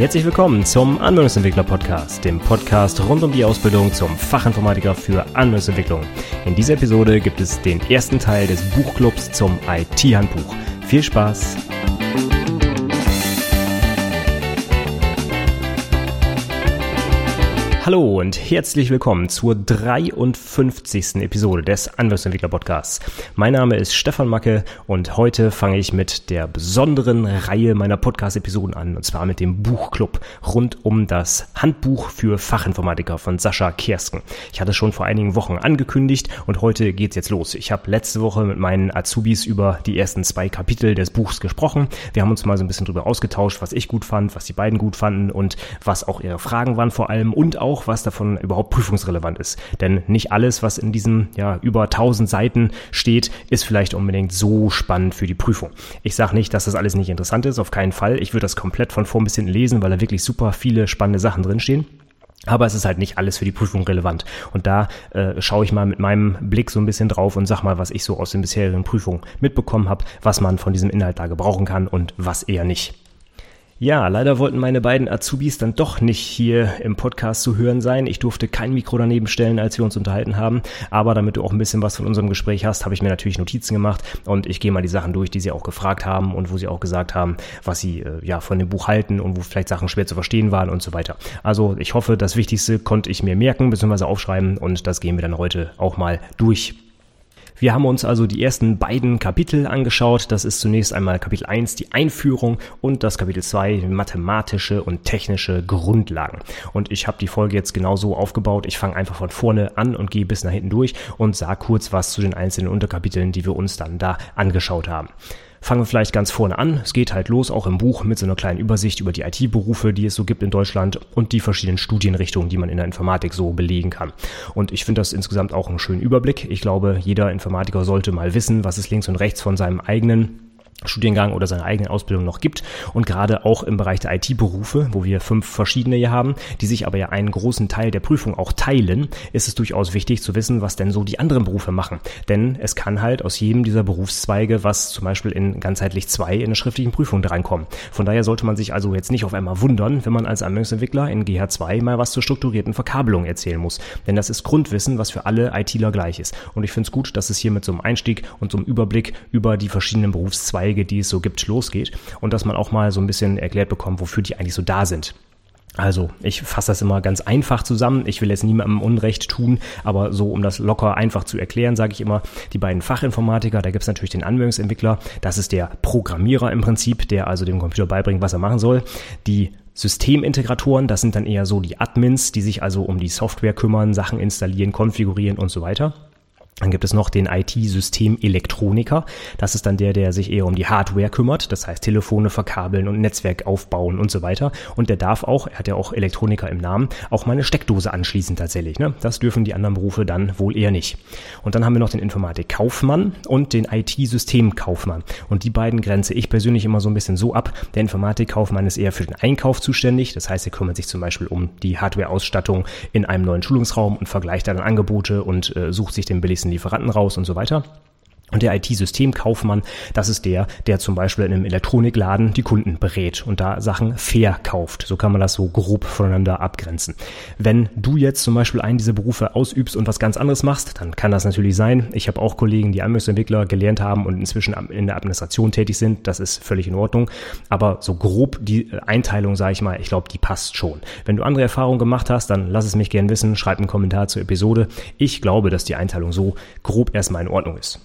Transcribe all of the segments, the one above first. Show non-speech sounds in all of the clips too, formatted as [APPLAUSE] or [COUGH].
Herzlich willkommen zum Anwendungsentwickler Podcast, dem Podcast rund um die Ausbildung zum Fachinformatiker für Anwendungsentwicklung. In dieser Episode gibt es den ersten Teil des Buchclubs zum IT-Handbuch. Viel Spaß! Hallo und herzlich willkommen zur 53. Episode des Anwendungsentwickler Podcasts. Mein Name ist Stefan Macke und heute fange ich mit der besonderen Reihe meiner Podcast-Episoden an und zwar mit dem Buchclub rund um das Handbuch für Fachinformatiker von Sascha Kersken. Ich hatte schon vor einigen Wochen angekündigt und heute geht's jetzt los. Ich habe letzte Woche mit meinen Azubis über die ersten zwei Kapitel des Buchs gesprochen. Wir haben uns mal so ein bisschen drüber ausgetauscht, was ich gut fand, was die beiden gut fanden und was auch ihre Fragen waren vor allem und auch auch, was davon überhaupt prüfungsrelevant ist. Denn nicht alles, was in diesen ja, über 1000 Seiten steht, ist vielleicht unbedingt so spannend für die Prüfung. Ich sage nicht, dass das alles nicht interessant ist, auf keinen Fall. Ich würde das komplett von vor bis hinten lesen, weil da wirklich super viele spannende Sachen drinstehen. Aber es ist halt nicht alles für die Prüfung relevant. Und da äh, schaue ich mal mit meinem Blick so ein bisschen drauf und sag mal, was ich so aus den bisherigen Prüfungen mitbekommen habe, was man von diesem Inhalt da gebrauchen kann und was eher nicht. Ja, leider wollten meine beiden Azubis dann doch nicht hier im Podcast zu hören sein. Ich durfte kein Mikro daneben stellen, als wir uns unterhalten haben. Aber damit du auch ein bisschen was von unserem Gespräch hast, habe ich mir natürlich Notizen gemacht und ich gehe mal die Sachen durch, die sie auch gefragt haben und wo sie auch gesagt haben, was sie äh, ja von dem Buch halten und wo vielleicht Sachen schwer zu verstehen waren und so weiter. Also ich hoffe, das Wichtigste konnte ich mir merken bzw. aufschreiben und das gehen wir dann heute auch mal durch. Wir haben uns also die ersten beiden Kapitel angeschaut. Das ist zunächst einmal Kapitel 1, die Einführung und das Kapitel 2, mathematische und technische Grundlagen. Und ich habe die Folge jetzt genauso aufgebaut. Ich fange einfach von vorne an und gehe bis nach hinten durch und sage kurz was zu den einzelnen Unterkapiteln, die wir uns dann da angeschaut haben. Fangen wir vielleicht ganz vorne an. Es geht halt los, auch im Buch, mit so einer kleinen Übersicht über die IT-Berufe, die es so gibt in Deutschland und die verschiedenen Studienrichtungen, die man in der Informatik so belegen kann. Und ich finde das insgesamt auch einen schönen Überblick. Ich glaube, jeder Informatiker sollte mal wissen, was es links und rechts von seinem eigenen Studiengang oder seine eigene Ausbildung noch gibt und gerade auch im Bereich der IT-Berufe, wo wir fünf verschiedene hier haben, die sich aber ja einen großen Teil der Prüfung auch teilen, ist es durchaus wichtig zu wissen, was denn so die anderen Berufe machen. Denn es kann halt aus jedem dieser Berufszweige was zum Beispiel in ganzheitlich zwei in der schriftlichen Prüfung drankommen. Von daher sollte man sich also jetzt nicht auf einmal wundern, wenn man als Anwendungsentwickler in GH2 mal was zur strukturierten Verkabelung erzählen muss. Denn das ist Grundwissen, was für alle ITler gleich ist. Und ich finde es gut, dass es hier mit so einem Einstieg und so einem Überblick über die verschiedenen Berufszweige Beiträge, die es so gibt, losgeht und dass man auch mal so ein bisschen erklärt bekommt, wofür die eigentlich so da sind. Also, ich fasse das immer ganz einfach zusammen. Ich will jetzt niemandem Unrecht tun, aber so, um das locker einfach zu erklären, sage ich immer, die beiden Fachinformatiker, da gibt es natürlich den Anwendungsentwickler, das ist der Programmierer im Prinzip, der also dem Computer beibringt, was er machen soll. Die Systemintegratoren, das sind dann eher so die Admins, die sich also um die Software kümmern, Sachen installieren, konfigurieren und so weiter. Dann gibt es noch den IT-System-Elektroniker. Das ist dann der, der sich eher um die Hardware kümmert. Das heißt Telefone verkabeln und Netzwerk aufbauen und so weiter. Und der darf auch, er hat ja auch Elektroniker im Namen, auch mal eine Steckdose anschließen tatsächlich. Ne? Das dürfen die anderen Berufe dann wohl eher nicht. Und dann haben wir noch den Informatik-Kaufmann und den IT-System-Kaufmann. Und die beiden grenze ich persönlich immer so ein bisschen so ab. Der Informatik-Kaufmann ist eher für den Einkauf zuständig. Das heißt, er kümmert sich zum Beispiel um die Hardware-Ausstattung in einem neuen Schulungsraum und vergleicht dann Angebote und äh, sucht sich den billigsten Lieferanten raus und so weiter. Und der IT-Systemkaufmann, das ist der, der zum Beispiel in einem Elektronikladen die Kunden berät und da Sachen verkauft. So kann man das so grob voneinander abgrenzen. Wenn du jetzt zum Beispiel einen dieser Berufe ausübst und was ganz anderes machst, dann kann das natürlich sein. Ich habe auch Kollegen, die Anwendungsentwickler gelernt haben und inzwischen in der Administration tätig sind. Das ist völlig in Ordnung. Aber so grob die Einteilung, sage ich mal, ich glaube, die passt schon. Wenn du andere Erfahrungen gemacht hast, dann lass es mich gern wissen. Schreib einen Kommentar zur Episode. Ich glaube, dass die Einteilung so grob erstmal in Ordnung ist.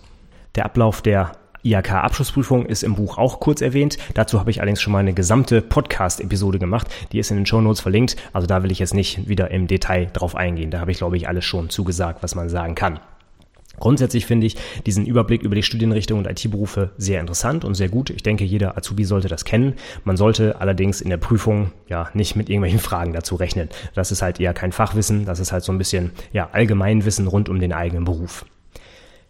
Der Ablauf der IHK-Abschlussprüfung ist im Buch auch kurz erwähnt. Dazu habe ich allerdings schon mal eine gesamte Podcast-Episode gemacht. Die ist in den Show Notes verlinkt. Also da will ich jetzt nicht wieder im Detail drauf eingehen. Da habe ich, glaube ich, alles schon zugesagt, was man sagen kann. Grundsätzlich finde ich diesen Überblick über die Studienrichtung und IT-Berufe sehr interessant und sehr gut. Ich denke, jeder Azubi sollte das kennen. Man sollte allerdings in der Prüfung ja nicht mit irgendwelchen Fragen dazu rechnen. Das ist halt eher kein Fachwissen, das ist halt so ein bisschen ja Allgemeinwissen rund um den eigenen Beruf.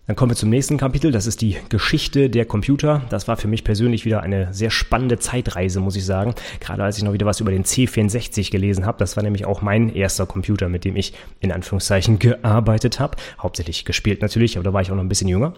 Dann kommen wir zum nächsten Kapitel. Das ist die Geschichte der Computer. Das war für mich persönlich wieder eine sehr spannende Zeitreise, muss ich sagen. Gerade als ich noch wieder was über den C64 gelesen habe. Das war nämlich auch mein erster Computer, mit dem ich in Anführungszeichen gearbeitet habe. Hauptsächlich gespielt natürlich, aber da war ich auch noch ein bisschen jünger.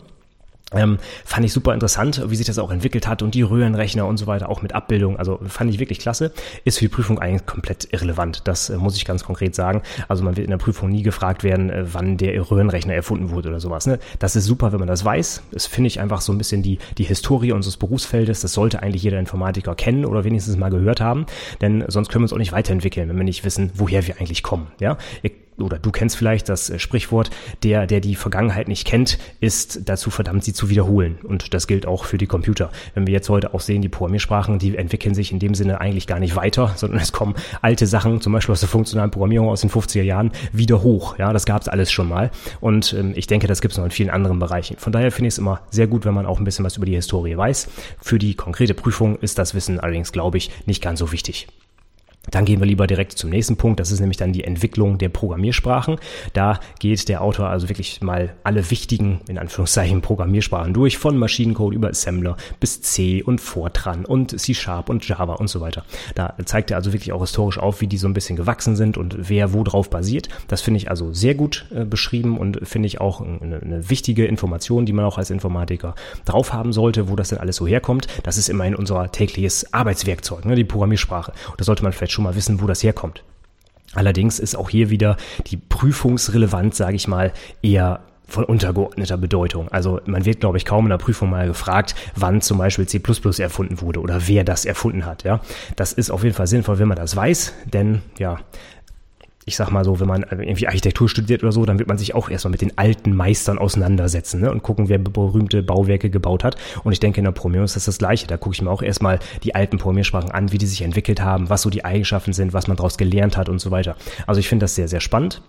Ähm, fand ich super interessant, wie sich das auch entwickelt hat und die Röhrenrechner und so weiter, auch mit Abbildung. Also fand ich wirklich klasse. Ist für die Prüfung eigentlich komplett irrelevant. Das äh, muss ich ganz konkret sagen. Also man wird in der Prüfung nie gefragt werden, äh, wann der Röhrenrechner erfunden wurde oder sowas. Ne? Das ist super, wenn man das weiß. Das finde ich einfach so ein bisschen die, die Historie unseres Berufsfeldes. Das sollte eigentlich jeder Informatiker kennen oder wenigstens mal gehört haben. Denn sonst können wir uns auch nicht weiterentwickeln, wenn wir nicht wissen, woher wir eigentlich kommen. Ja? Ihr oder du kennst vielleicht das äh, Sprichwort, der, der die Vergangenheit nicht kennt, ist dazu verdammt, sie zu wiederholen. Und das gilt auch für die Computer. Wenn wir jetzt heute auch sehen, die Programmiersprachen, die entwickeln sich in dem Sinne eigentlich gar nicht weiter, [LAUGHS] sondern es kommen alte Sachen, zum Beispiel aus der funktionalen Programmierung aus den 50er Jahren, wieder hoch. Ja, das gab es alles schon mal. Und ähm, ich denke, das gibt es noch in vielen anderen Bereichen. Von daher finde ich es immer sehr gut, wenn man auch ein bisschen was über die Historie weiß. Für die konkrete Prüfung ist das Wissen allerdings, glaube ich, nicht ganz so wichtig. Dann gehen wir lieber direkt zum nächsten Punkt. Das ist nämlich dann die Entwicklung der Programmiersprachen. Da geht der Autor also wirklich mal alle wichtigen, in Anführungszeichen, Programmiersprachen durch, von Maschinencode über Assembler bis C und Fortran und C Sharp und Java und so weiter. Da zeigt er also wirklich auch historisch auf, wie die so ein bisschen gewachsen sind und wer wo drauf basiert. Das finde ich also sehr gut äh, beschrieben und finde ich auch eine, eine, wichtige Information, die man auch als Informatiker drauf haben sollte, wo das denn alles so herkommt. Das ist immerhin unser tägliches Arbeitswerkzeug, ne, die Programmiersprache. Und da sollte man vielleicht schon mal wissen, wo das herkommt. Allerdings ist auch hier wieder die Prüfungsrelevanz, sage ich mal, eher von untergeordneter Bedeutung. Also man wird, glaube ich, kaum in der Prüfung mal gefragt, wann zum Beispiel C++ erfunden wurde oder wer das erfunden hat. Ja, das ist auf jeden Fall sinnvoll, wenn man das weiß, denn ja, ich sag mal so, wenn man irgendwie Architektur studiert oder so, dann wird man sich auch erstmal mit den alten Meistern auseinandersetzen ne? und gucken, wer berühmte Bauwerke gebaut hat. Und ich denke, in der Programmierung ist das das Gleiche. Da gucke ich mir auch erstmal die alten Programmiersprachen an, wie die sich entwickelt haben, was so die Eigenschaften sind, was man daraus gelernt hat und so weiter. Also ich finde das sehr, sehr spannend.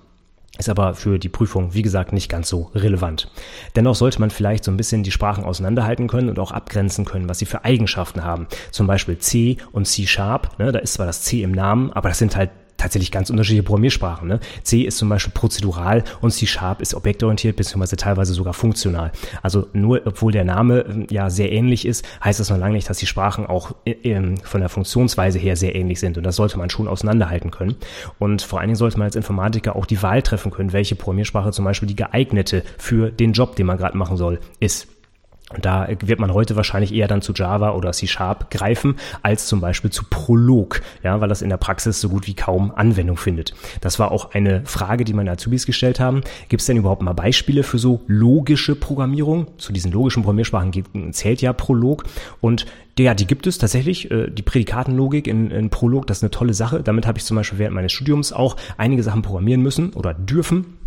Ist aber für die Prüfung, wie gesagt, nicht ganz so relevant. Dennoch sollte man vielleicht so ein bisschen die Sprachen auseinanderhalten können und auch abgrenzen können, was sie für Eigenschaften haben. Zum Beispiel C und C Sharp. Ne, da ist zwar das C im Namen, aber das sind halt tatsächlich ganz unterschiedliche Programmiersprachen. Ne? C ist zum Beispiel prozedural und C Sharp ist objektorientiert beziehungsweise teilweise sogar funktional. Also nur, obwohl der Name ähm, ja sehr ähnlich ist, heißt das noch lange nicht, dass die Sprachen auch äh, von der Funktionsweise her sehr ähnlich sind. Und das sollte man schon auseinanderhalten können. Und vor allen Dingen sollte man als Informatiker auch die Wahl treffen können, welche Programmiersprache zum Beispiel die geeignete für den Job, den man gerade machen soll, ist. Da wird man heute wahrscheinlich eher dann zu Java oder C Sharp greifen, als zum Beispiel zu Prolog, ja, weil das in der Praxis so gut wie kaum Anwendung findet. Das war auch eine Frage, die meine Azubis gestellt haben. Gibt es denn überhaupt mal Beispiele für so logische Programmierung? Zu diesen logischen Programmiersprachen zählt ja Prolog und ja, die gibt es tatsächlich. Äh, die Prädikatenlogik in, in Prolog, das ist eine tolle Sache. Damit habe ich zum Beispiel während meines Studiums auch einige Sachen programmieren müssen oder dürfen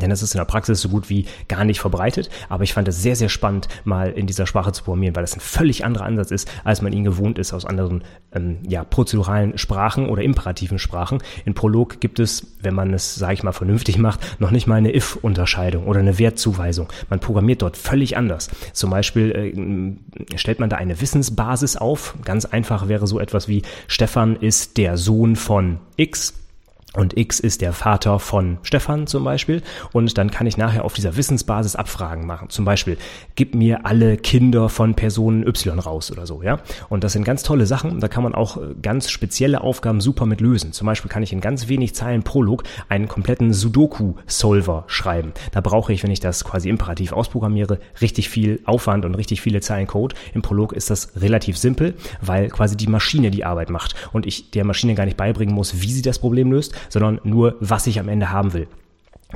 denn es ist in der Praxis so gut wie gar nicht verbreitet. Aber ich fand es sehr, sehr spannend, mal in dieser Sprache zu programmieren, weil das ein völlig anderer Ansatz ist, als man ihn gewohnt ist aus anderen ähm, ja, prozeduralen Sprachen oder imperativen Sprachen. In Prolog gibt es, wenn man es, sage ich mal, vernünftig macht, noch nicht mal eine if-Unterscheidung oder eine Wertzuweisung. Man programmiert dort völlig anders. Zum Beispiel äh, stellt man da eine Wissensbasis auf. Ganz einfach wäre so etwas wie Stefan ist der Sohn von X und X ist der Vater von Stefan zum Beispiel. Und dann kann ich nachher auf dieser Wissensbasis Abfragen machen. Zum Beispiel, gib mir alle Kinder von Personen Y raus oder so, ja. Und das sind ganz tolle Sachen. Da kann man auch äh, ganz spezielle Aufgaben super mit lösen. Zum Beispiel kann ich in ganz wenig Zeilen Prolog einen kompletten Sudoku-Solver schreiben. Da brauche ich, wenn ich das quasi imperativ ausprogrammiere, richtig viel Aufwand und richtig viele Zeilen Code. Im Prolog ist das relativ simpel, weil quasi die Maschine die Arbeit macht und ich der Maschine gar nicht beibringen muss, wie sie das Problem löst, sondern nur, was ich am Ende haben will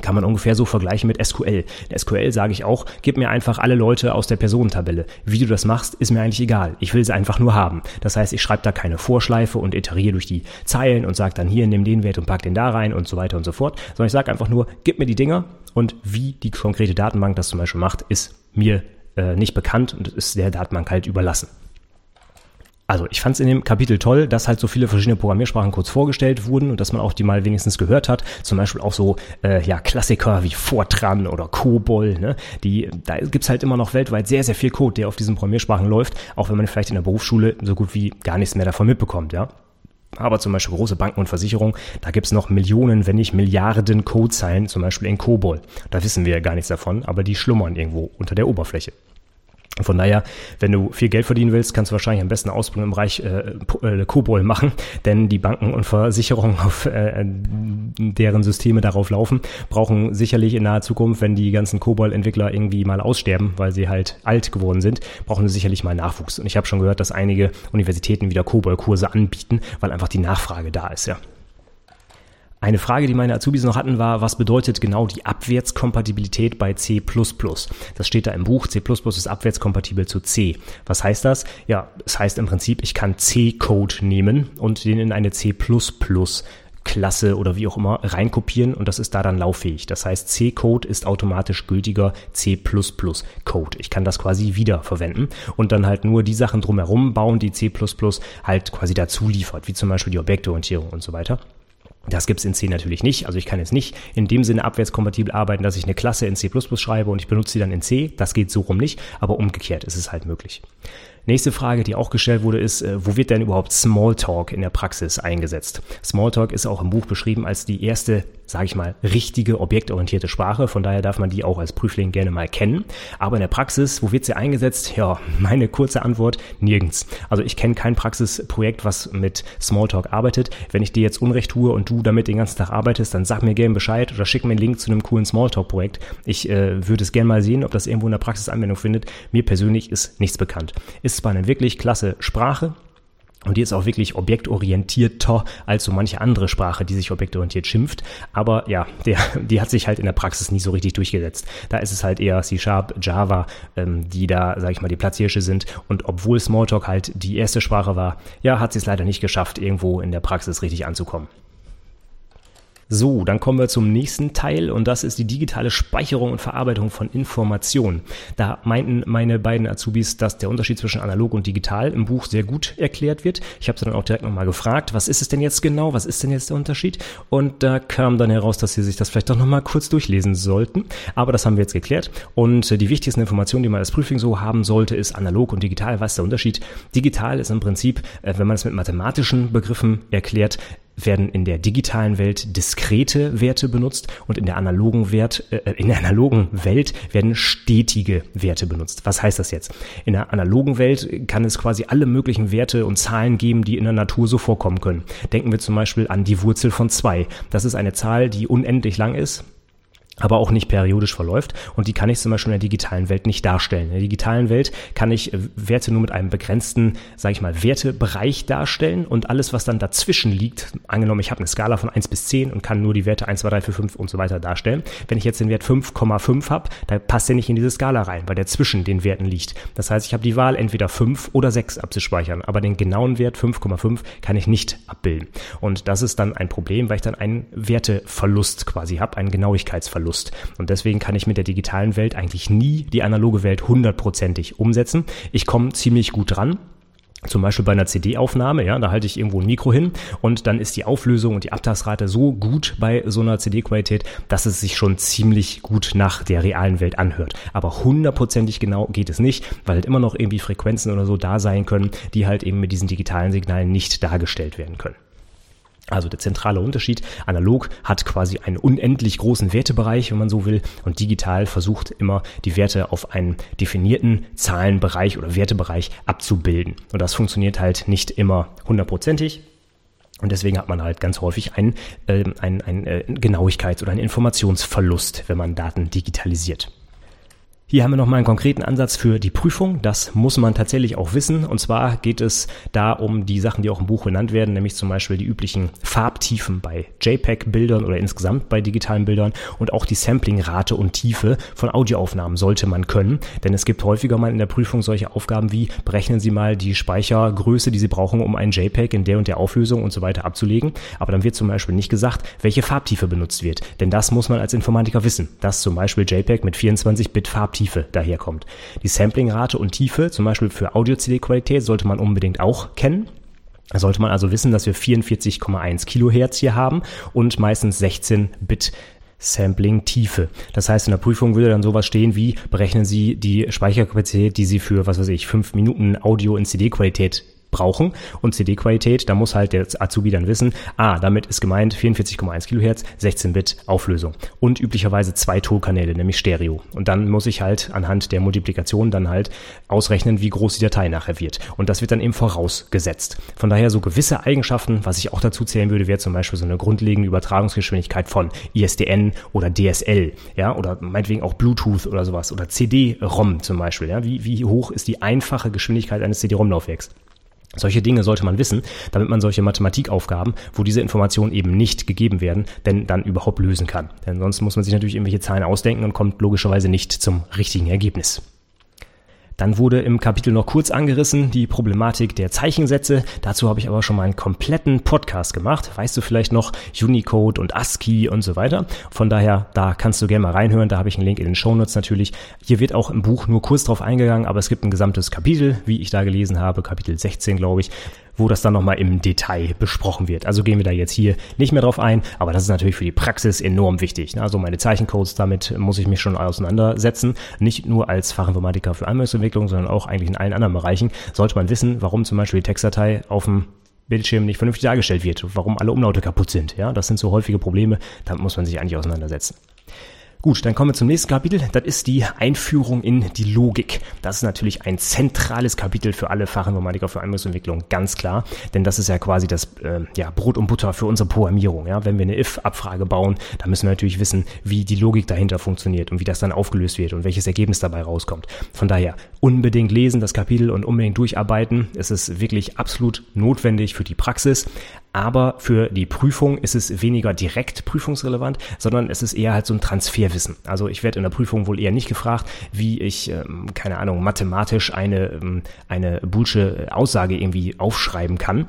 kann man ungefähr so vergleichen mit SQL. In SQL sage ich auch, gib mir einfach alle Leute aus der Personentabelle. Wie du das machst, ist mir eigentlich egal. Ich will sie einfach nur haben. Das heißt, ich schreibe da keine Vorschleife und iteriere durch die Zeilen und sage dann hier, nimm den Wert und pack den da rein und so weiter und so fort, sondern ich sage einfach nur, gib mir die Dinger und wie die konkrete Datenbank das zum Beispiel macht, ist mir äh, nicht bekannt und ist der Datenbank halt überlassen. Also ich fand es in dem Kapitel toll, dass halt so viele verschiedene Programmiersprachen kurz vorgestellt wurden und dass man auch die mal wenigstens gehört hat. Zum Beispiel auch so äh, ja Klassiker wie Fortran oder COBOL. Ne? Die, da gibt's halt immer noch weltweit sehr, sehr viel Code, der auf diesen Programmiersprachen läuft, auch wenn man vielleicht in der Berufsschule so gut wie gar nichts mehr davon mitbekommt, ja. Aber zum Beispiel große Banken und Versicherungen, da gibt's noch Millionen, wenn nicht Milliarden Codezeilen, zum Beispiel in COBOL. Da wissen wir ja gar nichts davon, aber die schlummern irgendwo unter der Oberfläche. Von daher, wenn du viel Geld verdienen willst, kannst du wahrscheinlich am besten Ausbildung im Bereich äh, äh, Kobol machen, denn die Banken und Versicherungen, [LAUGHS] auf äh, deren Systeme darauf laufen, brauchen sicherlich in naher Zukunft, wenn die ganzen Kobol-Entwickler irgendwie mal aussterben, weil sie halt alt geworden sind, brauchen sie sicherlich mal Nachwuchs. Und ich habe schon gehört, dass einige Universitäten wieder Kobol-Kurse anbieten, weil einfach die Nachfrage da ist, ja. Eine Frage, die meine Azubis noch hatten, war, was bedeutet genau die Abwärtskompatibilität bei C++? Das steht da im Buch, C++ ist abwärtskompatibel zu C. Was heißt das? Ja, das heißt im Prinzip, ich kann C-Code nehmen und den in eine C++ Klasse oder wie auch immer reinkopieren und das ist da dann lauffähig. Das heißt, C-Code ist automatisch gültiger C++-Code. Ich kann das quasi wieder verwenden und dann halt nur die Sachen drumherum bauen, die C++ halt quasi dazu liefert, wie zum Beispiel die Objektorientierung und so weiter. Das gibt's in C natürlich nicht. Also ich kann jetzt nicht in dem Sinne abwärtskompatibel arbeiten, dass ich eine Klasse in C++ schreibe und ich benutze sie dann in C. Das geht so rum nicht, aber umgekehrt ist es halt möglich. Nächste Frage, die auch gestellt wurde, ist, äh, wo wird denn überhaupt Smalltalk in der Praxis eingesetzt? Smalltalk ist auch im Buch beschrieben als die erste, sage ich mal, richtige objektorientierte Sprache. Von daher darf man die auch als Prüfling gerne mal kennen. Aber in der Praxis, wo wird sie eingesetzt? Ja, meine kurze Antwort, nirgends. Also ich kenne kein Praxisprojekt, was mit Smalltalk arbeitet. Wenn ich dir jetzt Unrecht tue und du damit den ganzen Tag arbeitest, dann sag mir gerne Bescheid oder schick mir einen Link zu einem coolen Smalltalk-Projekt. Ich äh, würde es gerne mal sehen, ob das irgendwo in der Praxis Anwendung findet. Mir persönlich ist nichts bekannt. Ist ist eine wirklich klasse Sprache, und die ist auch wirklich objektorientierter als so manche andere Sprache, die sich objektorientiert schimpft. Aber ja, der, die hat sich halt in der Praxis nie so richtig durchgesetzt. Da ist es halt eher C-Sharp, Java, ähm, die da, sage ich mal, die Platzhirsche sind. Und obwohl Smalltalk halt die erste Sprache war, ja, hat sie es leider nicht geschafft, irgendwo in der Praxis richtig anzukommen. So, dann kommen wir zum nächsten Teil und das ist die digitale Speicherung und Verarbeitung von Informationen. Da meinten meine beiden Azubis, dass der Unterschied zwischen analog und digital im Buch sehr gut erklärt wird. Ich habe sie dann auch direkt nochmal gefragt, was ist es denn jetzt genau, was ist denn jetzt der Unterschied? Und da kam dann heraus, dass sie sich das vielleicht doch nochmal kurz durchlesen sollten. Aber das haben wir jetzt geklärt. Und die wichtigsten Informationen, die man als Prüfling so haben sollte, ist analog und digital. Was ist der Unterschied? Digital ist im Prinzip, äh, wenn man es mit mathematischen Begriffen erklärt, werden in der digitalen Welt diskrete Werte benutzt und in der analogen Wert, äh, in der analogen Welt werden stetige Werte benutzt. Was heißt das jetzt? In der analogen Welt kann es quasi alle möglichen Werte und Zahlen geben, die in der Natur so vorkommen können. Denken wir zum Beispiel an die Wurzel von zwei. Das ist eine Zahl, die unendlich lang ist aber auch nicht periodisch verläuft und die kann ich zum Beispiel in der digitalen Welt nicht darstellen. In der digitalen Welt kann ich äh, Werte nur mit einem begrenzten, sage ich mal, Wertebereich darstellen und alles, was dann dazwischen liegt, angenommen, ich habe eine Skala von 1 bis 10 und kann nur die Werte 1, 2, 3, 4, 5 und so weiter darstellen. Wenn ich jetzt den Wert 5,5 habe, dann passt der nicht in diese Skala rein, weil der zwischen den Werten liegt. Das heißt, ich habe die Wahl, entweder 5 oder 6 abzuspeichern, aber den genauen Wert 5,5 kann ich nicht abbilden. Und das ist dann ein Problem, weil ich dann einen Werteverlust quasi habe, einen Genauigkeitsverlust. Verlust. Und deswegen kann ich mit der digitalen Welt eigentlich nie die analoge Welt hundertprozentig umsetzen. Ich komme ziemlich gut dran, zum Beispiel bei einer CD-Aufnahme, ja, da halte ich irgendwo ein Mikro hin und dann ist die Auflösung und die Abtastrate so gut bei so einer CD-Qualität, dass es sich schon ziemlich gut nach der realen Welt anhört. Aber hundertprozentig genau geht es nicht, weil halt immer noch irgendwie Frequenzen oder so da sein können, die halt eben mit diesen digitalen Signalen nicht dargestellt werden können. Also der zentrale Unterschied, analog hat quasi einen unendlich großen Wertebereich, wenn man so will, und digital versucht immer die Werte auf einen definierten Zahlenbereich oder Wertebereich abzubilden. Und das funktioniert halt nicht immer hundertprozentig. Und deswegen hat man halt ganz häufig einen, äh, einen, einen äh, Genauigkeits- oder einen Informationsverlust, wenn man Daten digitalisiert. Hier haben wir nochmal einen konkreten Ansatz für die Prüfung. Das muss man tatsächlich auch wissen. Und zwar geht es da um die Sachen, die auch im Buch benannt werden, nämlich zum Beispiel die üblichen Farbtiefen bei JPEG-Bildern oder insgesamt bei digitalen Bildern und auch die Samplingrate und Tiefe von Audioaufnahmen sollte man können. Denn es gibt häufiger mal in der Prüfung solche Aufgaben wie berechnen Sie mal die Speichergröße, die Sie brauchen, um ein JPEG in der und der Auflösung und so weiter abzulegen. Aber dann wird zum Beispiel nicht gesagt, welche Farbtiefe benutzt wird. Denn das muss man als Informatiker wissen, dass zum Beispiel JPEG mit 24-Bit Farbtiefe Tiefe daherkommt. Die Samplingrate und Tiefe, zum Beispiel für Audio-CD-Qualität, sollte man unbedingt auch kennen. Da sollte man also wissen, dass wir 44,1 Kilohertz hier haben und meistens 16 Bit Sampling-Tiefe. Das heißt, in der Prüfung würde dann sowas stehen wie, berechnen Sie die Speicherkapazität, die Sie für, was weiß ich, 5 Minuten Audio in CD-Qualität brauchen. Und CD-Qualität, da muss halt der Azubi dann wissen, ah, damit ist gemeint 44,1 Kilohertz, 16-Bit Auflösung und üblicherweise zwei Tonkanäle, nämlich Stereo. Und dann muss ich halt anhand der Multiplikation dann halt ausrechnen, wie groß die Datei nachher wird. Und das wird dann eben vorausgesetzt. Von daher so gewisse Eigenschaften, was ich auch dazu zählen würde, wäre zum Beispiel so eine grundlegende Übertragungsgeschwindigkeit von ISDN oder DSL, ja, oder meinetwegen auch Bluetooth oder sowas oder CD-ROM zum Beispiel, ja. Wie, wie hoch ist die einfache Geschwindigkeit eines CD-ROM-Laufwerks? Solche Dinge sollte man wissen, damit man solche Mathematikaufgaben, wo diese Informationen eben nicht gegeben werden, denn dann überhaupt lösen kann. Denn sonst muss man sich natürlich irgendwelche Zahlen ausdenken und kommt logischerweise nicht zum richtigen Ergebnis. Dann wurde im Kapitel noch kurz angerissen die Problematik der Zeichensätze. Dazu habe ich aber schon mal einen kompletten Podcast gemacht. Weißt du vielleicht noch Unicode und ASCII und so weiter. Von daher, da kannst du gerne mal reinhören. Da habe ich einen Link in den Shownotes natürlich. Hier wird auch im Buch nur kurz drauf eingegangen, aber es gibt ein gesamtes Kapitel, wie ich da gelesen habe, Kapitel 16, glaube ich, wo das dann nochmal im Detail besprochen wird. Also gehen wir da jetzt hier nicht mehr drauf ein, aber das ist natürlich für die Praxis enorm wichtig. Also meine Zeichencodes, damit muss ich mich schon auseinandersetzen. Nicht nur als Fachinformatiker für Anwendungsentwicklung, sondern auch eigentlich in allen anderen Bereichen sollte man wissen, warum zum Beispiel die Textdatei auf dem Bildschirm nicht vernünftig dargestellt wird, warum alle Umlaute kaputt sind. Ja, das sind so häufige Probleme, damit muss man sich eigentlich auseinandersetzen. Gut, dann kommen wir zum nächsten Kapitel. Das ist die Einführung in die Logik. Das ist natürlich ein zentrales Kapitel für alle Fachinformatiker für Anwendungsentwicklung, ganz klar. Denn das ist ja quasi das äh, ja, Brot und Butter für unsere Programmierung. Ja? Wenn wir eine if-Abfrage bauen, dann müssen wir natürlich wissen, wie die Logik dahinter funktioniert und wie das dann aufgelöst wird und welches Ergebnis dabei rauskommt. Von daher unbedingt lesen das Kapitel und unbedingt durcharbeiten. Es ist wirklich absolut notwendig für die Praxis. Aber für die Prüfung ist es weniger direkt prüfungsrelevant, sondern es ist eher halt so ein Transferwissen. Also ich werde in der Prüfung wohl eher nicht gefragt, wie ich, ähm, keine Ahnung, mathematisch eine, ähm, eine Bullsche Aussage irgendwie aufschreiben kann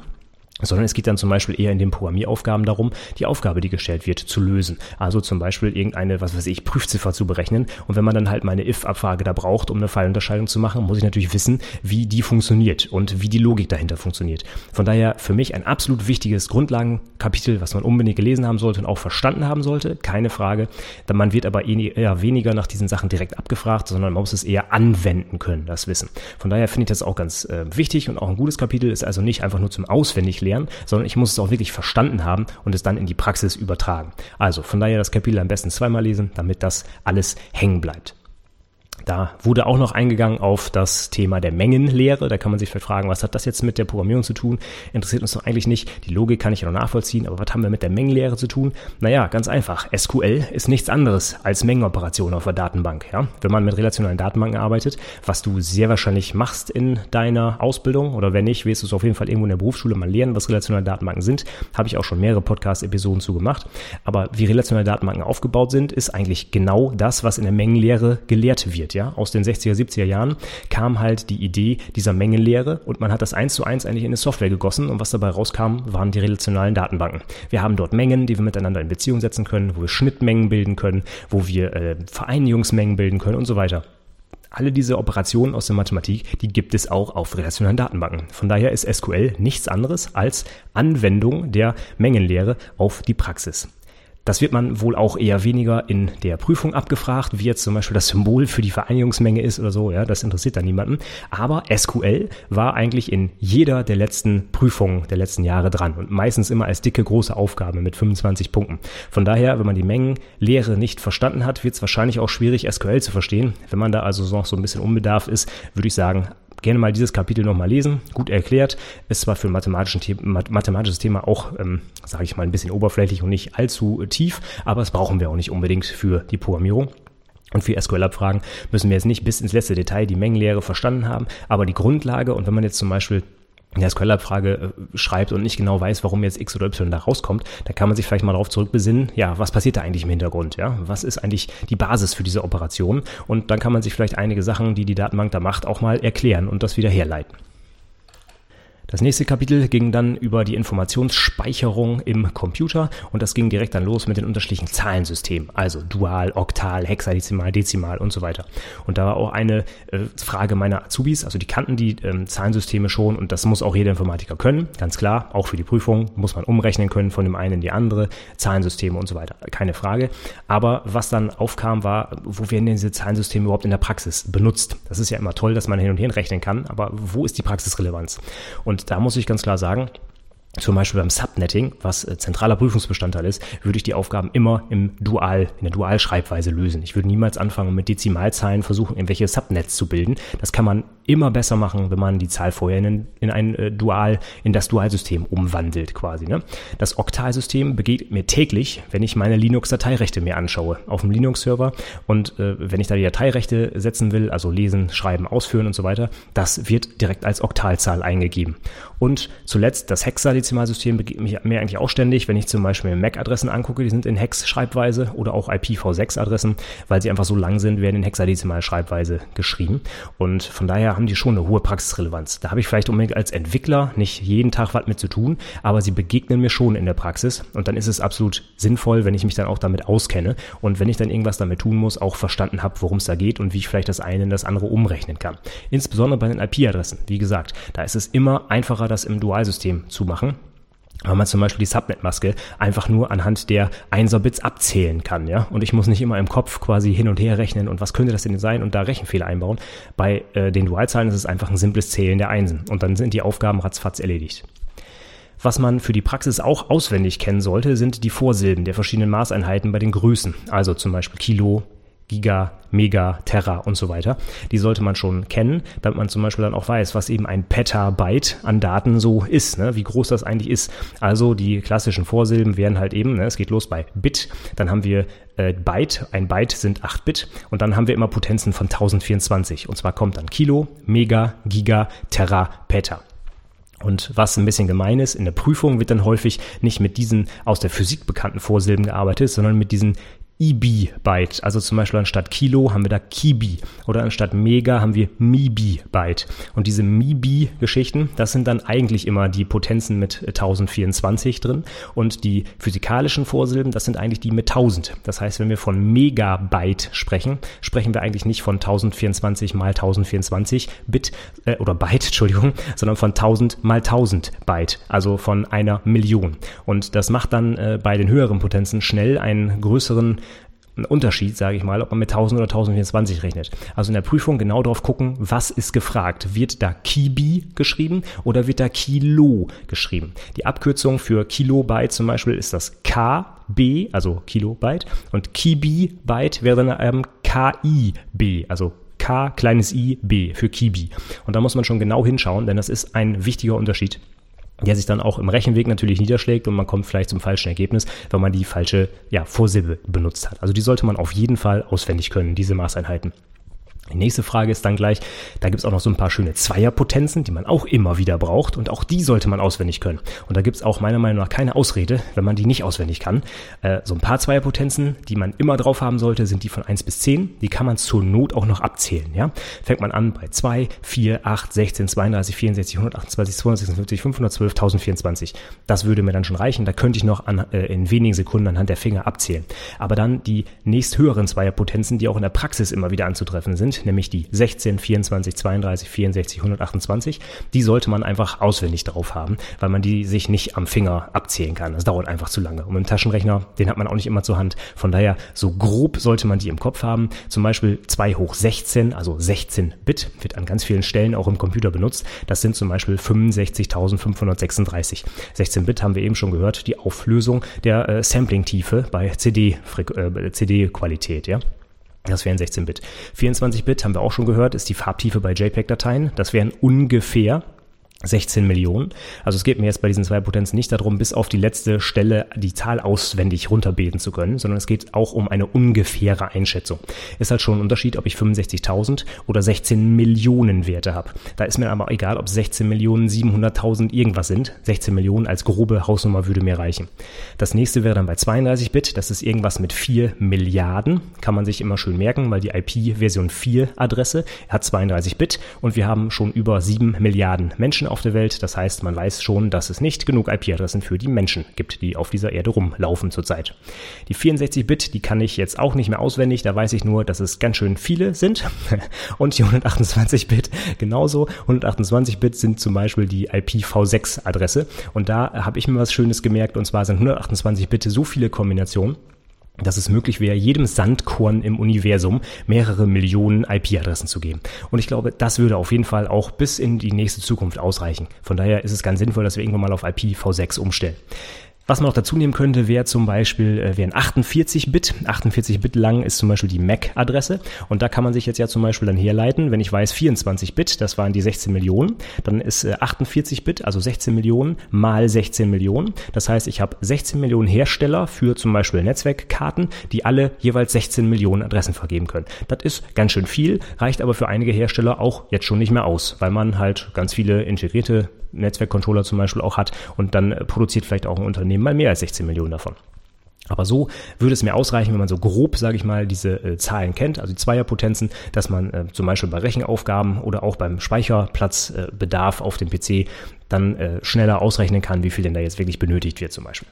sondern es geht dann zum Beispiel eher in den Programmieraufgaben darum, die Aufgabe, die gestellt wird, zu lösen. Also zum Beispiel irgendeine, was weiß ich, Prüfziffer zu berechnen. Und wenn man dann halt meine if-Abfrage da braucht, um eine Fallunterscheidung zu machen, muss ich natürlich wissen, wie die funktioniert und wie die Logik dahinter funktioniert. Von daher für mich ein absolut wichtiges Grundlagenkapitel, was man unbedingt gelesen haben sollte und auch verstanden haben sollte, keine Frage. Man wird aber eher weniger nach diesen Sachen direkt abgefragt, sondern man muss es eher anwenden können, das Wissen. Von daher finde ich das auch ganz äh, wichtig und auch ein gutes Kapitel ist also nicht einfach nur zum Auswendig lernen, sondern ich muss es auch wirklich verstanden haben und es dann in die Praxis übertragen. Also von daher das Kapitel am besten zweimal lesen, damit das alles hängen bleibt. Da wurde auch noch eingegangen auf das Thema der Mengenlehre. Da kann man sich vielleicht fragen, was hat das jetzt mit der Programmierung zu tun? Interessiert uns doch eigentlich nicht. Die Logik kann ich ja noch nachvollziehen, aber was haben wir mit der Mengenlehre zu tun? Naja, ganz einfach. SQL ist nichts anderes als Mengenoperationen auf der Datenbank. Ja? Wenn man mit relationalen Datenbanken arbeitet, was du sehr wahrscheinlich machst in deiner Ausbildung oder wenn nicht, wirst du es auf jeden Fall irgendwo in der Berufsschule mal lernen, was relationale Datenbanken sind. Habe ich auch schon mehrere Podcast-Episoden zu gemacht. Aber wie relationale Datenbanken aufgebaut sind, ist eigentlich genau das, was in der Mengenlehre gelehrt wird ja, aus den 60er, 70er Jahren, kam halt die Idee dieser Mengenlehre und man hat das eins zu eins eigentlich in eine Software gegossen und was dabei rauskam, waren die relationalen Datenbanken. Wir haben dort Mengen, die wir miteinander in Beziehung setzen können, wo wir Schnittmengen bilden können, wo wir äh, Vereinigungsmengen bilden können und so weiter. Alle diese Operationen aus der Mathematik, die gibt es auch auf relationalen Datenbanken. Von daher ist SQL nichts anderes als Anwendung der Mengenlehre auf die Praxis. Das wird man wohl auch eher weniger in der Prüfung abgefragt, wie jetzt zum Beispiel das Symbol für die Vereinigungsmenge ist oder so. Ja, das interessiert da niemanden. Aber SQL war eigentlich in jeder der letzten Prüfungen der letzten Jahre dran und meistens immer als dicke große Aufgabe mit 25 Punkten. Von daher, wenn man die Mengenlehre nicht verstanden hat, wird es wahrscheinlich auch schwierig, SQL zu verstehen. Wenn man da also noch so ein bisschen unbedarf ist, würde ich sagen, gerne mal dieses Kapitel nochmal lesen. Gut erklärt. Ist zwar für ein mathematisches Thema auch, ähm, sage ich mal, ein bisschen oberflächlich und nicht allzu tief, aber das brauchen wir auch nicht unbedingt für die Programmierung. Und für SQL-Abfragen müssen wir jetzt nicht bis ins letzte Detail die Mengenlehre verstanden haben, aber die Grundlage und wenn man jetzt zum Beispiel der SQL-Abfrage äh, schreibt und nicht genau weiß, warum jetzt X oder Y da rauskommt, da kann man sich vielleicht mal darauf zurückbesinnen, ja, was passiert da eigentlich im Hintergrund, ja, was ist eigentlich die Basis für diese Operation und dann kann man sich vielleicht einige Sachen, die die Datenbank da macht, auch mal erklären und das wieder herleiten. Das nächste Kapitel ging dann über die Informationsspeicherung im Computer und das ging direkt dann los mit den unterschiedlichen Zahlensystemen, also Dual, Oktal, Hexadezimal, Dezimal und so weiter. Und da war auch eine äh, Frage meiner Azubis, also die kannten die ähm, Zahlensysteme schon und das muss auch jeder Informatiker können, ganz klar, auch für die Prüfung muss man umrechnen können von dem einen in die andere, Zahlensysteme und so weiter, keine Frage. Aber was dann aufkam war, wo werden denn diese Zahlensysteme überhaupt in der Praxis benutzt? Das ist ja immer toll, dass man hin und her rechnen kann, aber wo ist die Praxisrelevanz? Und Und da muss ich ganz klar sagen, zum Beispiel beim Subnetting, was äh, zentraler Prüfungsbestandteil ist, würde ich die Aufgaben immer im Dual, in der Dualschreibweise lösen. Ich würde niemals anfangen, mit Dezimalzahlen versuchen, irgendwelche Subnets zu bilden. Das kann man immer besser machen, wenn man die Zahl vorher in, in ein äh, Dual, in das Dualsystem umwandelt quasi. Ne? Das Oktalsystem begegnet mir täglich, wenn ich meine Linux-Dateirechte mir anschaue auf dem Linux-Server und äh, wenn ich da die Dateirechte setzen will, also lesen, schreiben, ausführen und so weiter, das wird direkt als Oktalzahl eingegeben. Und zuletzt das Hexadezimalsystem begegnet mich mir eigentlich auch ständig, wenn ich zum Beispiel MAC-Adressen angucke, die sind in Hex-Schreibweise oder auch IPv6-Adressen, weil sie einfach so lang sind, werden in Hexadezimal-Schreibweise geschrieben. Und von daher haben die schon eine hohe Praxisrelevanz. Da habe ich vielleicht unbedingt als Entwickler nicht jeden Tag was mit zu tun, aber sie begegnen mir schon in der Praxis und dann ist es absolut sinnvoll, wenn ich mich dann auch damit auskenne und wenn ich dann irgendwas damit tun muss, auch verstanden habe, worum es da geht und wie ich vielleicht das eine in das andere umrechnen kann. Insbesondere bei den IP-Adressen. Wie gesagt, da ist es immer einfacher, das im Dualsystem zu machen weil man zum Beispiel die Subnet-Maske einfach nur anhand der 1er-Bits abzählen kann, ja. Und ich muss nicht immer im Kopf quasi hin und her rechnen und was könnte das denn sein und da Rechenfehler einbauen. Bei äh, den Dualzahlen ist es einfach ein simples Zählen der Einsen und dann sind die Aufgaben ratzfatz erledigt. Was man für die Praxis auch auswendig kennen sollte, sind die Vorsilben der verschiedenen Maßeinheiten bei den Größen. Also zum Beispiel Kilo, Giga, Mega, Terra und so weiter. Die sollte man schon kennen, damit man zum Beispiel dann auch weiß, was eben ein Petabyte an Daten so ist, ne? wie groß das eigentlich ist. Also die klassischen Vorsilben wären halt eben, ne? es geht los bei Bit, dann haben wir äh, Byte, ein Byte sind 8 Bit und dann haben wir immer Potenzen von 1024 und zwar kommt dann Kilo, Mega, Giga, Terra, Peta. Und was ein bisschen gemein ist, in der Prüfung wird dann häufig nicht mit diesen aus der Physik bekannten Vorsilben gearbeitet, sondern mit diesen IB-Byte. Also zum Beispiel anstatt Kilo haben wir da Kibi oder anstatt Mega haben wir MIBI-Byte. Und diese MIBI-Geschichten, das sind dann eigentlich immer die Potenzen mit 1024 drin. Und die physikalischen Vorsilben, das sind eigentlich die mit 1000. Das heißt, wenn wir von Megabyte sprechen, sprechen wir eigentlich nicht von 1024 mal 1024 Bit äh, oder Byte, [LAUGHS] Entschuldigung, sondern von 1000 mal 1000 Byte, also von einer Million. Und das macht dann äh, bei den höheren Potenzen schnell einen größeren Unterschied, sage ich mal, ob man mit 1000 oder 1024 rechnet. Also in der Prüfung genau drauf gucken, was ist gefragt. Wird da Kibi geschrieben oder wird da Kilo geschrieben? Die Abkürzung für Kilobyte zum Beispiel ist das KB, also Kilobyte, und Kibi-Byte wäre dann ähm, KIB, also K kleines i B für Kibi. Und da muss man schon genau hinschauen, denn das ist ein wichtiger Unterschied der sich dann auch im Rechenweg natürlich niederschlägt und man kommt vielleicht zum falschen Ergebnis, wenn man die falsche ja, Vorsilbe benutzt hat. Also die sollte man auf jeden Fall auswendig können, diese Maßeinheiten. Die nächste Frage ist dann gleich, da gibt es auch noch so ein paar schöne Zweierpotenzen, die man auch immer wieder braucht und auch die sollte man auswendig können. Und da gibt es auch meiner Meinung nach keine Ausrede, wenn man die nicht auswendig kann. Äh, so ein paar Zweierpotenzen, die man immer drauf haben sollte, sind die von 1 bis 10. Die kann man zur Not auch noch abzählen. Ja? Fängt man an bei 2, 4, 8, 16, 32, 64, 128, 256, 512, 1024. Das würde mir dann schon reichen. Da könnte ich noch an, äh, in wenigen Sekunden anhand der Finger abzählen. Aber dann die nächsthöheren Zweierpotenzen, die auch in der Praxis immer wieder anzutreffen sind, nämlich die 16, 24, 32, 64, 128. Die sollte man einfach auswendig drauf haben, weil man die sich nicht am Finger abzählen kann. Das dauert einfach zu lange. Und mit dem Taschenrechner, den hat man auch nicht immer zur Hand. Von daher, so grob sollte man die im Kopf haben. Zum Beispiel 2 hoch 16, also 16 Bit, wird an ganz vielen Stellen auch im Computer benutzt. Das sind zum Beispiel 65.536. 16 Bit haben wir eben schon gehört, die Auflösung der äh, Sampling-Tiefe bei CD-Qualität, CD ja. Das wären 16-Bit. 24-Bit haben wir auch schon gehört, ist die Farbtiefe bei JPEG-Dateien. Das wären ungefähr 16 Millionen. Also es geht mir jetzt bei diesen zwei Potenzen nicht darum, bis auf die letzte Stelle die Zahl auswendig runterbeten zu können, sondern es geht auch um eine ungefähre Einschätzung. Ist halt schon ein Unterschied, ob ich 65.000 oder 16 Millionen Werte habe. Da ist mir aber egal, ob 16 Millionen 700.000 irgendwas sind. 16 Millionen als grobe Hausnummer würde mir reichen. Das nächste wäre dann bei 32 Bit. Das ist irgendwas mit 4 Milliarden. Kann man sich immer schön merken, weil die IP-Version 4 Adresse hat 32 Bit und wir haben schon über 7 Milliarden Menschen Menschen auf der Welt. Das heißt, man weiß schon, dass es nicht genug IP-Adressen für die Menschen gibt, die auf dieser Erde rumlaufen zurzeit. Die 64-Bit, die kann ich jetzt auch nicht mehr auswendig. Da weiß ich nur, dass es ganz schön viele sind. [LAUGHS] Und die 128-Bit genauso. 128-Bit sind zum Beispiel die IPv6-Adresse. Und da habe ich mir was Schönes gemerkt. Und zwar sind 128 Bit so viele Kombinationen dass es möglich wäre, jedem Sandkorn im Universum mehrere Millionen IP-Adressen zu geben. Und ich glaube, das würde auf jeden Fall auch bis in die nächste Zukunft ausreichen. Von daher ist es ganz sinnvoll, dass wir irgendwann mal auf IPv6 umstellen. Was man noch dazu nehmen könnte, wäre zum Beispiel äh, wären 48-Bit. 48-Bit lang ist zum Beispiel die MAC-Adresse. Und da kann man sich jetzt ja zum Beispiel dann herleiten, wenn ich weiß 24-Bit, das waren die 16 Millionen, dann ist äh, 48-Bit, also 16 Millionen mal 16 Millionen. Das heißt, ich habe 16 Millionen Hersteller für zum Beispiel Netzwerkkarten, die alle jeweils 16 Millionen Adressen vergeben können. Das ist ganz schön viel, reicht aber für einige Hersteller auch jetzt schon nicht mehr aus, weil man halt ganz viele integrierte Netzwerkcontroller zum Beispiel auch hat und dann produziert vielleicht auch ein Unternehmen mal mehr als 16 Millionen davon. Aber so würde es mir ausreichen, wenn man so grob, sage ich mal, diese äh, Zahlen kennt, also die Zweierpotenzen, dass man äh, zum Beispiel bei Rechenaufgaben oder auch beim Speicherplatzbedarf äh, auf dem PC dann äh, schneller ausrechnen kann, wie viel denn da jetzt wirklich benötigt wird zum Beispiel.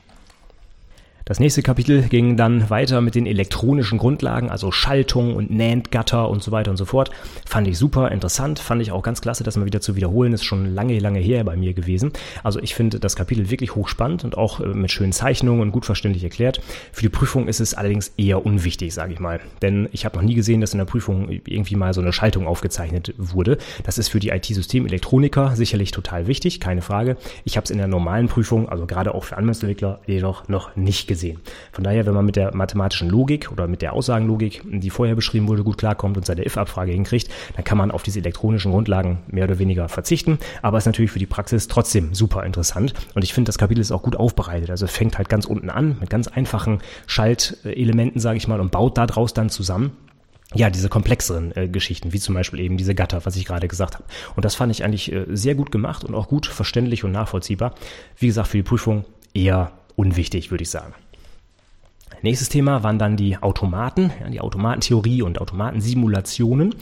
Das nächste Kapitel ging dann weiter mit den elektronischen Grundlagen, also Schaltung und NAND-Gatter und so weiter und so fort. Fand ich super interessant, fand ich auch ganz klasse, das mal wieder zu wiederholen, ist schon lange, lange her bei mir gewesen. Also ich finde das Kapitel wirklich hochspannend und auch äh, mit schönen Zeichnungen und gut verständlich erklärt. Für die Prüfung ist es allerdings eher unwichtig, sage ich mal. Denn ich habe noch nie gesehen, dass in der Prüfung irgendwie mal so eine Schaltung aufgezeichnet wurde. Das ist für die IT-Systemelektroniker sicherlich total wichtig, keine Frage. Ich habe es in der normalen Prüfung, also gerade auch für Anwendungsentwickler, jedoch noch nicht gesehen gesehen. Von daher, wenn man mit der mathematischen Logik oder mit der Aussagenlogik, die vorher beschrieben wurde, gut klarkommt und seine if-Abfrage hinkriegt, dann kann man auf diese elektronischen Grundlagen mehr oder weniger verzichten. Aber ist natürlich für die Praxis trotzdem super interessant. Und ich finde, das Kapitel ist auch gut aufbereitet. Also fängt halt ganz unten an mit ganz einfachen Schaltelementen, sage ich mal, und baut daraus dann zusammen ja, diese komplexeren äh, Geschichten, wie zum Beispiel eben diese Gatter, was ich gerade gesagt habe. Und das fand ich eigentlich äh, sehr gut gemacht und auch gut verständlich und nachvollziehbar. Wie gesagt, für die Prüfung eher unwichtig, würde ich sagen. Nächstes Thema waren dann die Automaten, ja, die Automatentheorie und Automatensimulationen.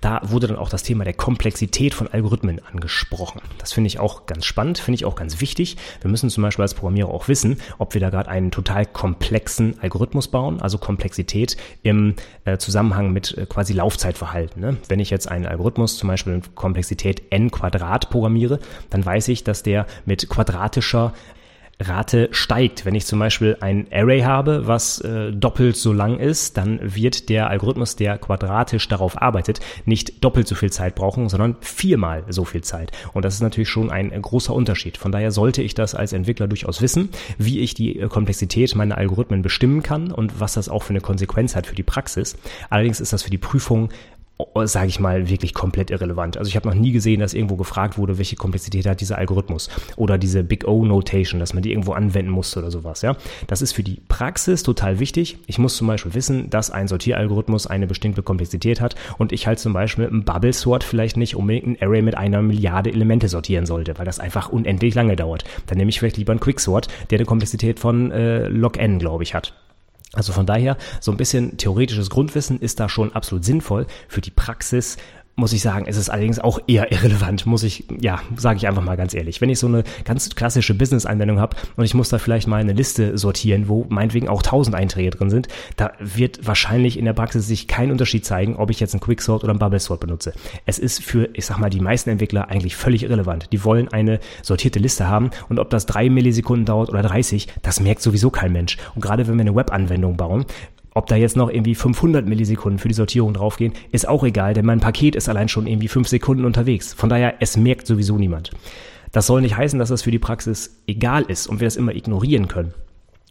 Da wurde dann auch das Thema der Komplexität von Algorithmen angesprochen. Das finde ich auch ganz spannend, finde ich auch ganz wichtig. Wir müssen zum Beispiel als Programmierer auch wissen, ob wir da gerade einen total komplexen Algorithmus bauen, also Komplexität im äh, Zusammenhang mit äh, quasi Laufzeitverhalten. Ne? Wenn ich jetzt einen Algorithmus zum Beispiel in Komplexität n Quadrat programmiere, dann weiß ich, dass der mit quadratischer Rate steigt. Wenn ich zum Beispiel ein Array habe, was äh, doppelt so lang ist, dann wird der Algorithmus, der quadratisch darauf arbeitet, nicht doppelt so viel Zeit brauchen, sondern viermal so viel Zeit. Und das ist natürlich schon ein großer Unterschied. Von daher sollte ich das als Entwickler durchaus wissen, wie ich die äh, Komplexität meiner Algorithmen bestimmen kann und was das auch für eine Konsequenz hat für die Praxis. Allerdings ist das für die Prüfung sage ich mal, wirklich komplett irrelevant. Also ich habe noch nie gesehen, dass irgendwo gefragt wurde, welche Komplexität hat dieser Algorithmus oder diese Big O-Notation, dass man die irgendwo anwenden musste oder sowas. Ja, Das ist für die Praxis total wichtig. Ich muss zum Beispiel wissen, dass ein Sortieralgorithmus eine bestimmte Komplexität hat und ich halt zum Beispiel im Bubble Sort vielleicht nicht unbedingt ein Array mit einer Milliarde Elemente sortieren sollte, weil das einfach unendlich lange dauert. Dann nehme ich vielleicht lieber einen Quicksort, der eine Komplexität von äh, log n, glaube ich, hat. Also von daher, so ein bisschen theoretisches Grundwissen ist da schon absolut sinnvoll. Für die Praxis muss ich sagen, ist es allerdings auch eher irrelevant, muss ich, ja, sage ich einfach mal ganz ehrlich. Wenn ich so eine ganz klassische Business-Anwendung habe und ich muss da vielleicht mal eine Liste sortieren, wo meinetwegen auch 1000 Einträge drin sind, da wird wahrscheinlich in der Praxis sich kein Unterschied zeigen, ob ich jetzt einen Quicksort oder einen Bubble Sort benutze. Es ist für, ich sag mal, die meisten Entwickler eigentlich völlig irrelevant. Die wollen eine sortierte Liste haben und ob das drei Millisekunden dauert oder 30, das merkt sowieso kein Mensch. Und gerade wenn wir eine Web-Anwendung bauen, ob da jetzt noch irgendwie 500 Millisekunden für die Sortierung draufgehen, ist auch egal, denn mein Paket ist allein schon irgendwie fünf Sekunden unterwegs. Von daher, es merkt sowieso niemand. Das soll nicht heißen, dass das für die Praxis egal ist und wir das immer ignorieren können.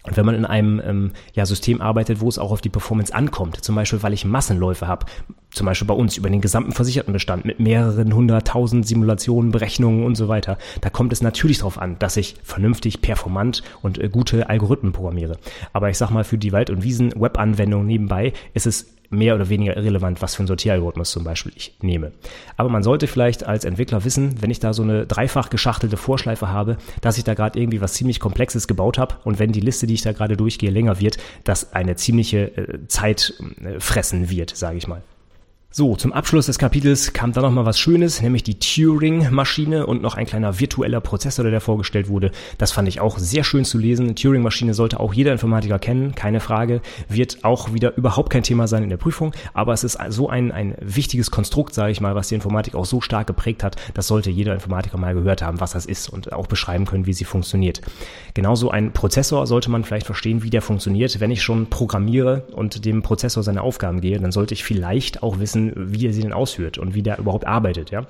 Und wenn man in einem ähm, ja, System arbeitet, wo es auch auf die Performance ankommt, zum Beispiel weil ich Massenläufe habe, zum Beispiel bei uns über den gesamten versicherten Bestand mit mehreren hunderttausend Simulationen, Berechnungen und so weiter, da kommt es natürlich darauf an, dass ich vernünftig, performant und äh, gute Algorithmen programmiere. Aber ich sag mal, für die Wald- und Wiesen-Web-Anwendung nebenbei ist es mehr oder weniger irrelevant, was für ein Sortieralgorithmus zum Beispiel ich nehme. Aber man sollte vielleicht als Entwickler wissen, wenn ich da so eine dreifach geschachtelte Vorschleife habe, dass ich da gerade irgendwie was ziemlich Komplexes gebaut habe und wenn die Liste, die ich da gerade durchgehe, länger wird, dass eine ziemliche äh, Zeit äh, fressen wird, sage ich mal. So, zum Abschluss des Kapitels kam dann noch mal was Schönes, nämlich die Turing-Maschine und noch ein kleiner virtueller Prozessor, der da vorgestellt wurde. Das fand ich auch sehr schön zu lesen. Turing-Maschine sollte auch jeder Informatiker kennen, keine Frage. Wird auch wieder überhaupt kein Thema sein in der Prüfung, aber es ist so ein, ein wichtiges Konstrukt, sage ich mal, was die Informatik auch so stark geprägt hat, das sollte jeder Informatiker mal gehört haben, was das ist und auch beschreiben können, wie sie funktioniert. Genauso ein Prozessor sollte man vielleicht verstehen, wie der funktioniert. Wenn ich schon programmiere und dem Prozessor seine Aufgaben gehe, dann sollte ich vielleicht auch wissen, wie er sie denn ausführt und wie der überhaupt arbeitet, ja.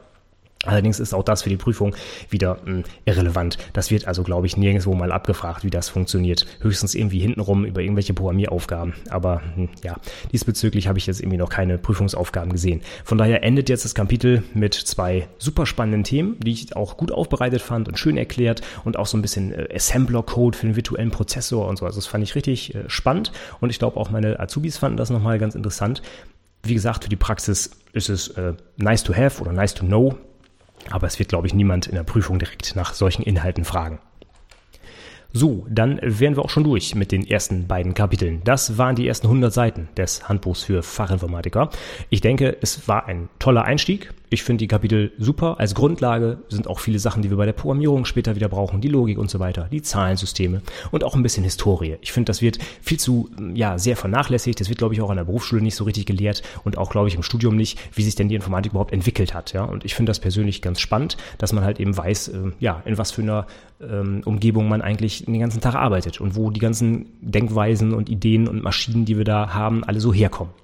Allerdings ist auch das für die Prüfung wieder mh, hm, irrelevant. Das wird also, glaube ich, nirgendwo mal abgefragt, wie das funktioniert. Höchstens irgendwie hintenrum über irgendwelche Programmieraufgaben. Aber mh, hm, ja, diesbezüglich habe ich jetzt irgendwie noch keine Prüfungsaufgaben gesehen. Von daher endet jetzt das Kapitel mit zwei super spannenden Themen, die ich auch gut aufbereitet fand und schön erklärt und auch so ein bisschen äh, Assembler-Code für den virtuellen Prozessor und so. Also das fand ich richtig äh, spannend und ich glaube auch meine Azubis fanden das nochmal ganz interessant. Wie gesagt, für die Praxis ist es äh, nice to have oder nice to know, aber es wird, glaube ich, niemand in der Prüfung direkt nach solchen Inhalten fragen. So, dann wären wir auch schon durch mit den ersten beiden Kapiteln. Das waren die ersten 100 Seiten des Handbuchs für Fachinformatiker. Ich denke, es war ein toller Einstieg. Ich finde die Kapitel super. Als Grundlage sind auch viele Sachen, die wir bei der Programmierung später wieder brauchen, die Logik und so weiter, die Zahlensysteme und auch ein bisschen Historie. Ich finde, das wird viel zu, ja, sehr vernachlässigt. Das wird, glaube ich, auch an der Berufsschule nicht so richtig gelehrt und auch, glaube ich, im Studium nicht, wie sich denn die Informatik überhaupt entwickelt hat. Ja, und ich finde das persönlich ganz spannend, dass man halt eben weiß, äh, ja, in was für einer ähm, Umgebung man eigentlich den ganzen Tag arbeitet und wo die ganzen Denkweisen und Ideen und Maschinen, die wir da haben, alle so herkommen.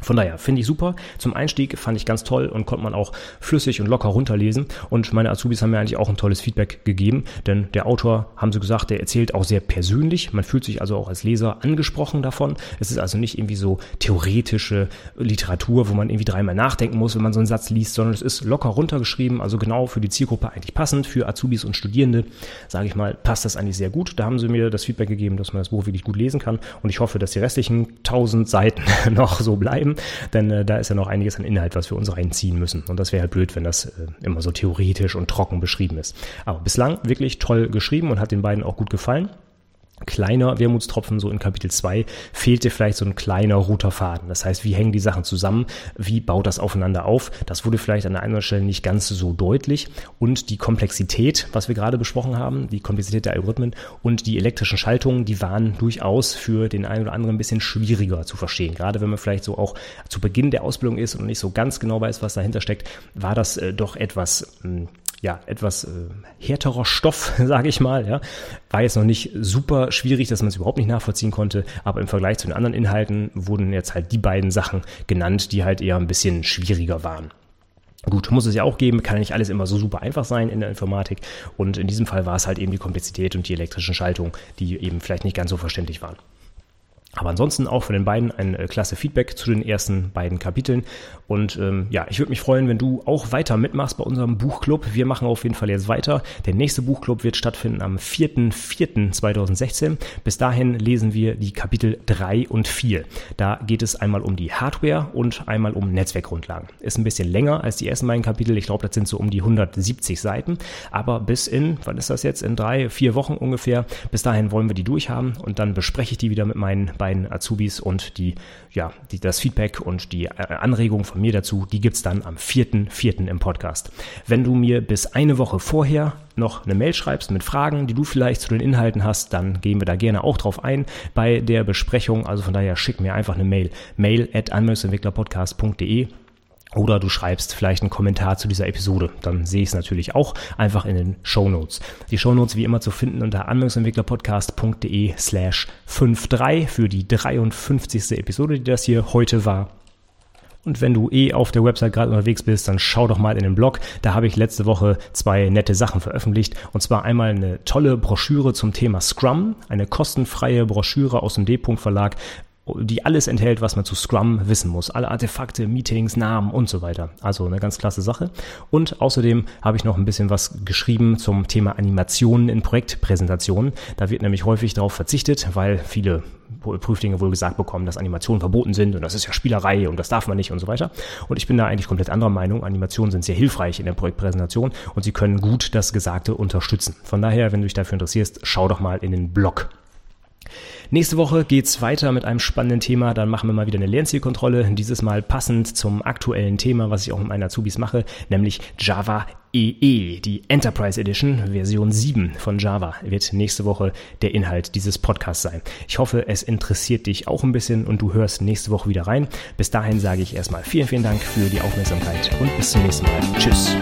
Von daher finde ich super. Zum Einstieg fand ich ganz toll und konnte man auch flüssig und locker runterlesen. Und meine Azubis haben mir eigentlich auch ein tolles Feedback gegeben, denn der Autor, haben sie gesagt, der erzählt auch sehr persönlich. Man fühlt sich also auch als Leser angesprochen davon. Es ist also nicht irgendwie so theoretische Literatur, wo man irgendwie dreimal nachdenken muss, wenn man so einen Satz liest, sondern es ist locker runtergeschrieben, also genau für die Zielgruppe eigentlich passend. Für Azubis und Studierende, sage ich mal, passt das eigentlich sehr gut. Da haben sie mir das Feedback gegeben, dass man das Buch wirklich gut lesen kann. Und ich hoffe, dass die restlichen tausend Seiten [LAUGHS] noch so bleiben bleiben, denn äh, da ist ja noch einiges an Inhalt, was wir uns reinziehen müssen. Und das wäre halt blöd, wenn das äh, immer so theoretisch und trocken beschrieben ist. Aber bislang wirklich toll geschrieben und hat den beiden auch gut gefallen kleiner Wermutstropfen, so in Kapitel 2, fehlte vielleicht so ein kleiner roter Faden. Das heißt, wie hängen die Sachen zusammen? Wie baut das aufeinander auf? Das wurde vielleicht an der einen Stelle nicht ganz so deutlich. Und die Komplexität, was wir gerade besprochen haben, die Komplexität der Algorithmen und die elektrischen Schaltungen, die waren durchaus für den einen oder anderen ein bisschen schwieriger zu verstehen. Gerade wenn man vielleicht so auch zu Beginn der Ausbildung ist und nicht so ganz genau weiß, was dahinter steckt, war das äh, doch etwas, hm, ja, etwas äh, härterer Stoff, [LAUGHS] sage ich mal. Ja. War jetzt noch nicht super schwierig, dass man es überhaupt nicht nachvollziehen konnte, aber im Vergleich zu den anderen Inhalten wurden jetzt halt die beiden Sachen genannt, die halt eher ein bisschen schwieriger waren. Gut, muss es ja auch geben, kann ja nicht alles immer so super einfach sein in der Informatik. Und in diesem Fall war es halt eben die Komplexität und die elektrischen Schaltungen, die eben vielleicht nicht ganz so verständlich waren. Aber ansonsten auch von den beiden ein äh, klasse Feedback zu den ersten beiden Kapiteln. Und ähm, ja, ich würde mich freuen, wenn du auch weiter mitmachst bei unserem Buchclub. Wir machen auf jeden Fall jetzt weiter. Der nächste Buchclub wird stattfinden am 4.4.2016. Bis dahin lesen wir die Kapitel 3 und 4. Da geht es einmal um die Hardware und einmal um Netzwerkgrundlagen. Ist ein bisschen länger als die ersten beiden Kapitel. Ich glaube, das sind so um die 170 Seiten. Aber bis in, wann ist das jetzt? In drei, vier Wochen ungefähr. Bis dahin wollen wir die durchhaben und dann bespreche ich die wieder mit meinen beiden Azubis und die, ja, die, das Feedback und die äh, Anregung von mir dazu, die gibt's dann am 4.4. im Podcast. Wenn du mir bis eine Woche vorher noch eine Mail schreibst mit Fragen, die du vielleicht zu den Inhalten hast, dann gehen wir da gerne auch drauf ein bei der Besprechung. Also von daher schick mir einfach eine Mail. Mail at anwendungsentwicklerpodcast.de oder du schreibst vielleicht einen Kommentar zu dieser Episode. Dann sehe ich es natürlich auch einfach in den Show Notes. Die Show Notes wie immer zu finden unter anwendungsentwicklerpodcast.de slash 53 für die 53. Episode, die das hier heute war. Und wenn du eh auf der Website gerade unterwegs bist, dann schau doch mal in den Blog. Da habe ich letzte Woche zwei nette Sachen veröffentlicht. Und zwar einmal eine tolle Broschüre zum Thema Scrum, eine kostenfreie Broschüre aus dem D-Punkt Verlag, die alles enthält, was man zu Scrum wissen muss. Alle Artefakte, Meetings, Namen und so weiter. Also eine ganz klasse Sache. Und außerdem habe ich noch ein bisschen was geschrieben zum Thema Animationen in Projektpräsentationen. Da wird nämlich häufig darauf verzichtet, weil viele Prüflinge wohl gesagt bekommen, dass Animationen verboten sind und das ist ja Spielerei und das darf man nicht und so weiter. Und ich bin da eigentlich komplett anderer Meinung. Animationen sind sehr hilfreich in der Projektpräsentation und sie können gut das Gesagte unterstützen. Von daher, wenn du dich dafür interessierst, schau doch mal in den Blog. Nächste Woche geht's weiter mit einem spannenden Thema. Dann machen wir mal wieder eine Lernzielkontrolle. Dieses Mal passend zum aktuellen Thema, was ich auch mit meinen Azubis mache, nämlich Java EE, e. die Enterprise Edition, Version 7 von Java, wird nächste Woche der Inhalt dieses Podcasts sein. Ich hoffe, es interessiert dich auch ein bisschen und du hörst nächste Woche wieder rein. Bis dahin sage ich erstmal vielen, vielen Dank für die Aufmerksamkeit und bis zum nächsten Mal. Tschüss.